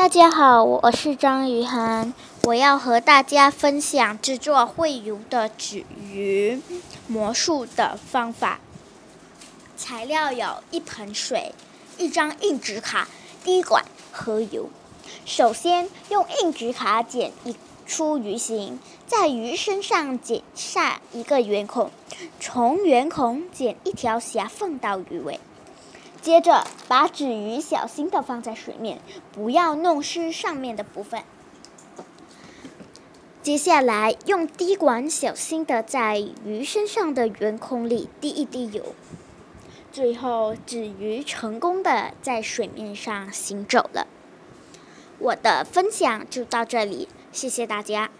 大家好，我是张雨涵，我要和大家分享制作会游的纸鱼魔术的方法。材料有一盆水、一张硬纸卡、滴管和油。首先用硬纸卡剪一出鱼形，在鱼身上剪下一个圆孔，从圆孔剪一条狭缝到鱼尾。接着，把纸鱼小心的放在水面，不要弄湿上面的部分。接下来，用滴管小心的在鱼身上的圆孔里滴一滴油。最后，纸鱼成功的在水面上行走了。我的分享就到这里，谢谢大家。